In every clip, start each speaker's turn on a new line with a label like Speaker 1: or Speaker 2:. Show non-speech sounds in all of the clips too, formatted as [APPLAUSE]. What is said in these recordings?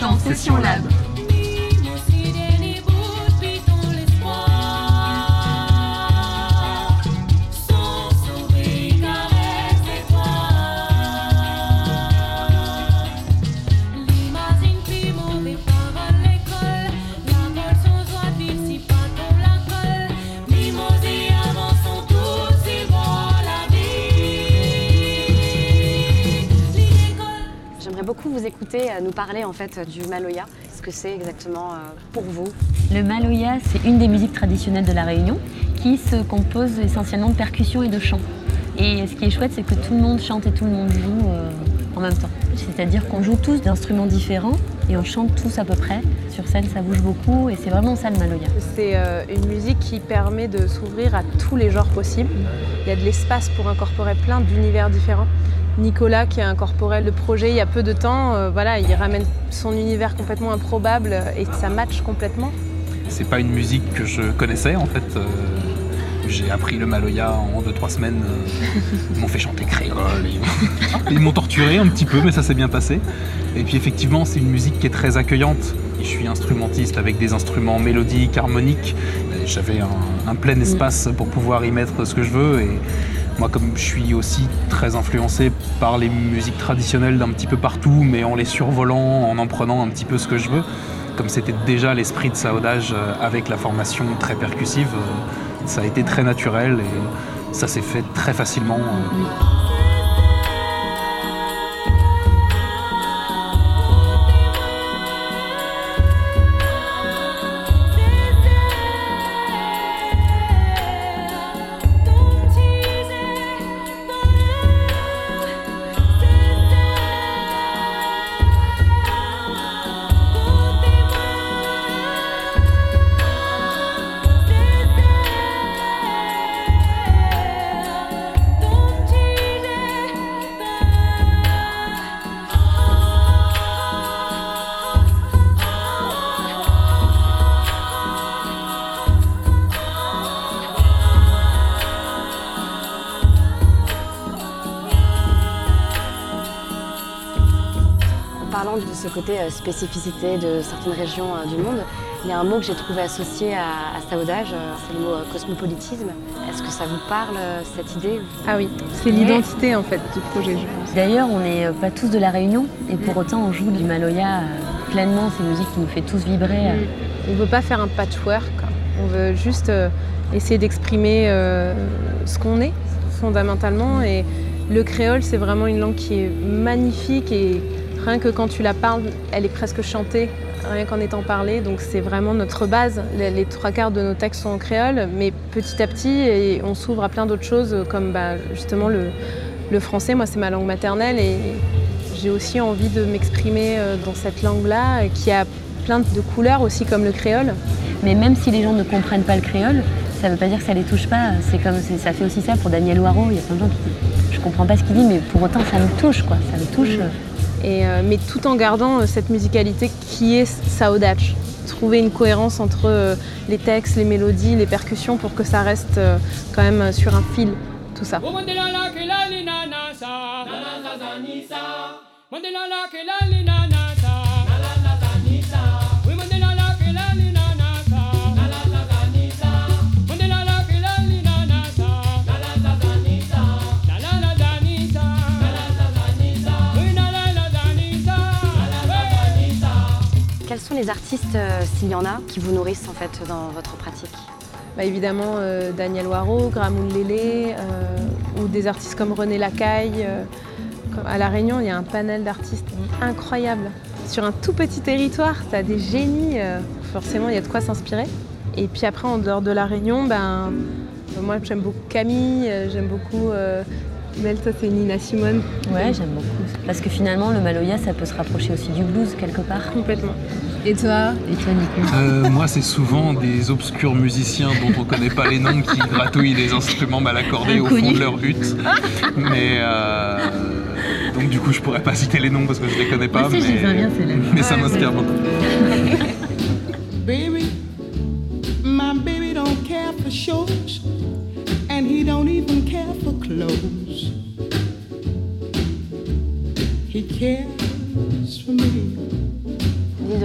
Speaker 1: Dans Session Lab.
Speaker 2: Euh, nous parler en fait du Maloya. Ce que c'est exactement euh, pour vous?
Speaker 3: Le maloya, c'est une des musiques traditionnelles de la Réunion qui se compose essentiellement de percussions et de chants. Et ce qui est chouette, c'est que tout le monde chante et tout le monde joue euh, en même temps. C'est-à-dire qu'on joue tous d'instruments différents et on chante tous à peu près. Sur scène, ça bouge beaucoup et c'est vraiment ça le maloya.
Speaker 4: C'est euh, une musique qui permet de s'ouvrir à tous les genres possibles. Il y a de l'espace pour incorporer plein d'univers différents. Nicolas, qui a incorporé le projet il y a peu de temps, euh, voilà, il ramène son univers complètement improbable et ça match complètement.
Speaker 5: C'est pas une musique que je connaissais en fait. Euh, j'ai appris le Maloya en 2-3 semaines. euh, ils m'ont fait chanter créole. Ils, ils m'ont torturé un petit peu, mais ça s'est bien passé. Et puis effectivement, c'est une musique qui est très accueillante. Je suis instrumentiste avec des instruments mélodiques, harmoniques. J'avais un, un plein espace pour pouvoir y mettre ce que je veux. Et moi, comme je suis aussi très influencé par les musiques traditionnelles d'un petit peu partout, mais en les survolant, en en prenant un petit peu ce que je veux, comme c'était déjà l'esprit de Saudage euh, avec la formation très percussive, euh, ça a été très naturel et ça s'est fait très facilement. euh.
Speaker 2: Parlant de ce côté euh, spécificité de certaines régions euh, du monde, il y a un mot que j'ai trouvé associé à, à Saudage, euh, c'est le mot euh, cosmopolitisme. Est-ce que ça vous parle, euh, cette idée
Speaker 4: Ah oui, c'est l'identité en fait du projet, je pense.
Speaker 3: D'ailleurs, on n'est euh, pas tous de la Réunion et pour autant on joue du maloya euh, pleinement. C'est une musique qui nous fait tous vibrer. euh.
Speaker 4: On ne veut pas faire un patchwork, on veut juste euh, essayer d'exprimer euh, ce qu'on est fondamentalement. Et le créole, c'est vraiment une langue qui est magnifique et rien que quand tu la parles, elle est presque chantée, rien qu'en étant parlée. Donc c'est vraiment notre base. Les, trois quarts de nos textes sont en créole, mais petit à petit, et on s'ouvre à plein d'autres choses comme bah, justement le, français. Moi, c'est ma langue maternelle et j'ai aussi envie de m'exprimer euh, dans cette langue-là, euh, qui a plein de couleurs aussi comme le créole.
Speaker 3: Mais même si les gens ne comprennent pas le créole, ça ne veut pas dire que ça les touche pas. C'est comme ça fait aussi ça pour Daniel Waro. Il y a plein de gens qui disent je comprends pas ce qu'il dit, mais pour autant ça me touche quoi. Ça me touche.
Speaker 4: Euh, mais tout en gardant euh, cette musicalité qui est Saudach. Trouver une cohérence entre euh, les textes, les mélodies, les percussions pour que ça reste quand même sur un fil, tout ça.
Speaker 2: Les artistes, euh, s'il y en a, qui vous nourrissent en fait dans votre pratique
Speaker 4: Bah, évidemment euh, Daniel Waro, Gramoun Lélé, euh, ou des artistes comme René Lacaille. euh, à La Réunion, il y a un panel d'artistes incroyable. Sur un tout petit territoire, tu as des génies, euh, forcément il y a de quoi s'inspirer. Et puis après, en dehors de La Réunion, ben, moi j'aime beaucoup Camille, j'aime beaucoup... Euh, Mel, toi c'est Nina Simone.
Speaker 3: Ouais, j'aime beaucoup. Parce que finalement, le maloya, ça peut se rapprocher aussi du blues quelque part.
Speaker 4: Complètement.
Speaker 1: Et toi
Speaker 3: Et toi, Nico
Speaker 5: Euh, moi, c'est souvent des obscurs musiciens dont on connaît pas les noms qui gratouillent des instruments mal accordés au fond de leur hutte. Mais euh, donc du coup, je pourrais pas citer les noms parce que je les connais pas.
Speaker 3: Moi je bien,
Speaker 5: mais, mais ça m'inspire beaucoup.
Speaker 6: Baby, my baby don't care for shows, and he don't even care for clothes. He cares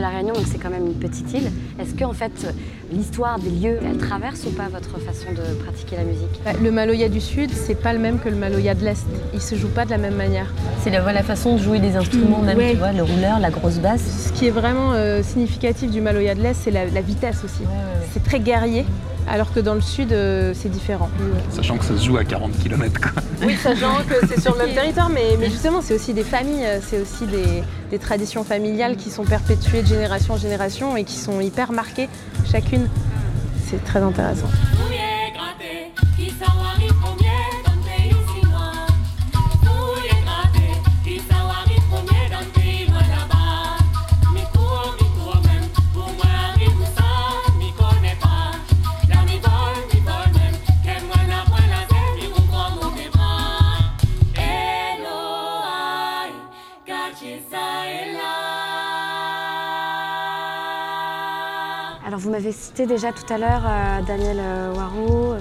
Speaker 2: la Réunion, donc c'est quand même une petite île. Est-ce que en fait l'histoire des lieux, elle traverse ou pas votre façon de pratiquer la musique
Speaker 4: Bah, Le Maloya du Sud, c'est pas le même que le Maloya de l'Est. Il se joue pas de la même manière.
Speaker 3: C'est la, la façon de jouer des instruments, même,
Speaker 4: Ouais.
Speaker 3: tu vois, le rouleur, la grosse basse.
Speaker 4: Ce qui est vraiment euh, significatif du Maloya de l'Est, c'est la, la vitesse aussi. C'est très guerrier, alors que dans le Sud, euh, c'est différent.
Speaker 5: Sachant que ça se joue à 40 km. Quoi.
Speaker 4: Oui, sachant que c'est sur le même [LAUGHS] territoire, mais, mais justement, c'est aussi des familles, euh, c'est aussi des, des traditions familiales qui sont perpétuées de génération en génération et qui sont hyper marquées chacune. C'est très intéressant.
Speaker 2: Alors vous m'avez cité déjà tout à l'heure euh, Daniel euh, Waro.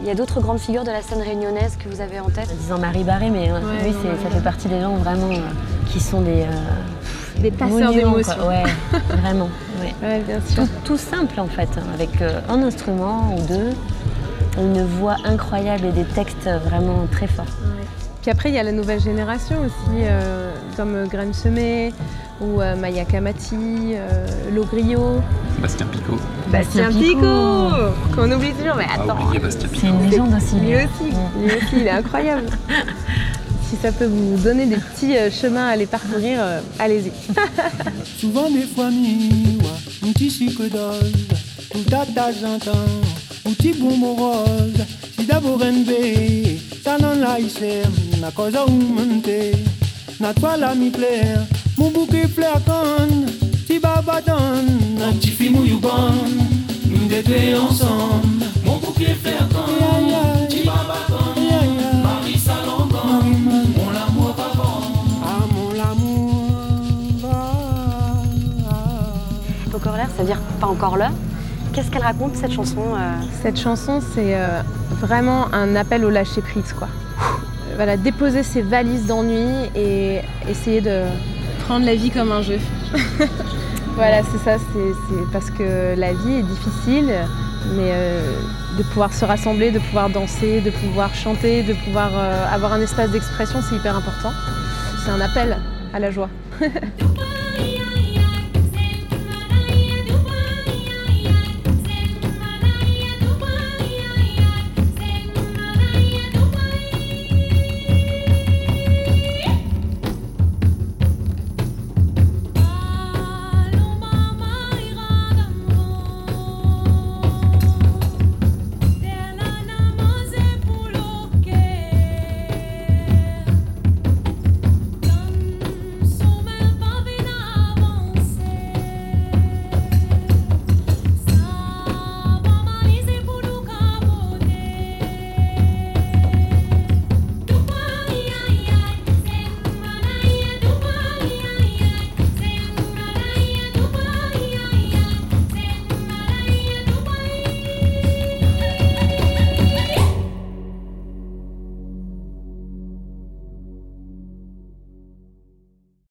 Speaker 2: Il y a d'autres grandes figures de la scène réunionnaise que vous avez en tête
Speaker 3: Disant Marie Barré, mais euh,
Speaker 4: Ouais,
Speaker 3: lui,
Speaker 4: non,
Speaker 3: c'est-
Speaker 4: Marie
Speaker 3: ça fait partie des gens vraiment euh, qui sont des. euh,
Speaker 4: Des passeurs d'émotions.
Speaker 3: Ouais, [LAUGHS] vraiment. ouais.
Speaker 4: Ouais, bien sûr.
Speaker 3: Tout, tout simple en fait, hein, avec euh, un instrument ou deux, une voix incroyable et des textes vraiment très forts.
Speaker 4: Puis après, il y a la nouvelle génération aussi, euh, comme Graine Semé ou euh, Maya Kamati, euh, Logrio,
Speaker 5: Bastien Picot.
Speaker 3: Bastien
Speaker 4: Pico,
Speaker 3: Picot.
Speaker 4: qu'on oublie toujours, mais attends,
Speaker 3: C'est une légende aussi.
Speaker 4: lui aussi, lui aussi, il est incroyable. [LAUGHS] si ça peut vous donner des petits euh, chemins à aller parcourir, euh, allez-y. [LAUGHS]
Speaker 6: Souvent des fois un petit sucre un bonbon rose, si d'abord ça n'en ou monte, na toi la mi plaire, mon bouquet fleur con, si baba donne, un petit film ou you bon, nous deux deux ensemble, mon bouquet fleur con, si baba donne, Marie Salongon, mon amour avant, ah mon amour va.
Speaker 2: Pas encore l'air, ça veut dire pas encore l'heure. Qu'est-ce qu'elle raconte cette chanson euh,
Speaker 4: Cette chanson, c'est euh, vraiment un appel au lâcher prise, quoi. Voilà, déposer ses valises d'ennui et essayer de prendre la vie comme un jeu. [LAUGHS] voilà, c'est ça, c'est parce que la vie est difficile, mais euh, de pouvoir se rassembler, de pouvoir danser, de pouvoir chanter, de pouvoir euh, avoir un espace d'expression, c'est hyper important. C'est un appel à la joie. [LAUGHS]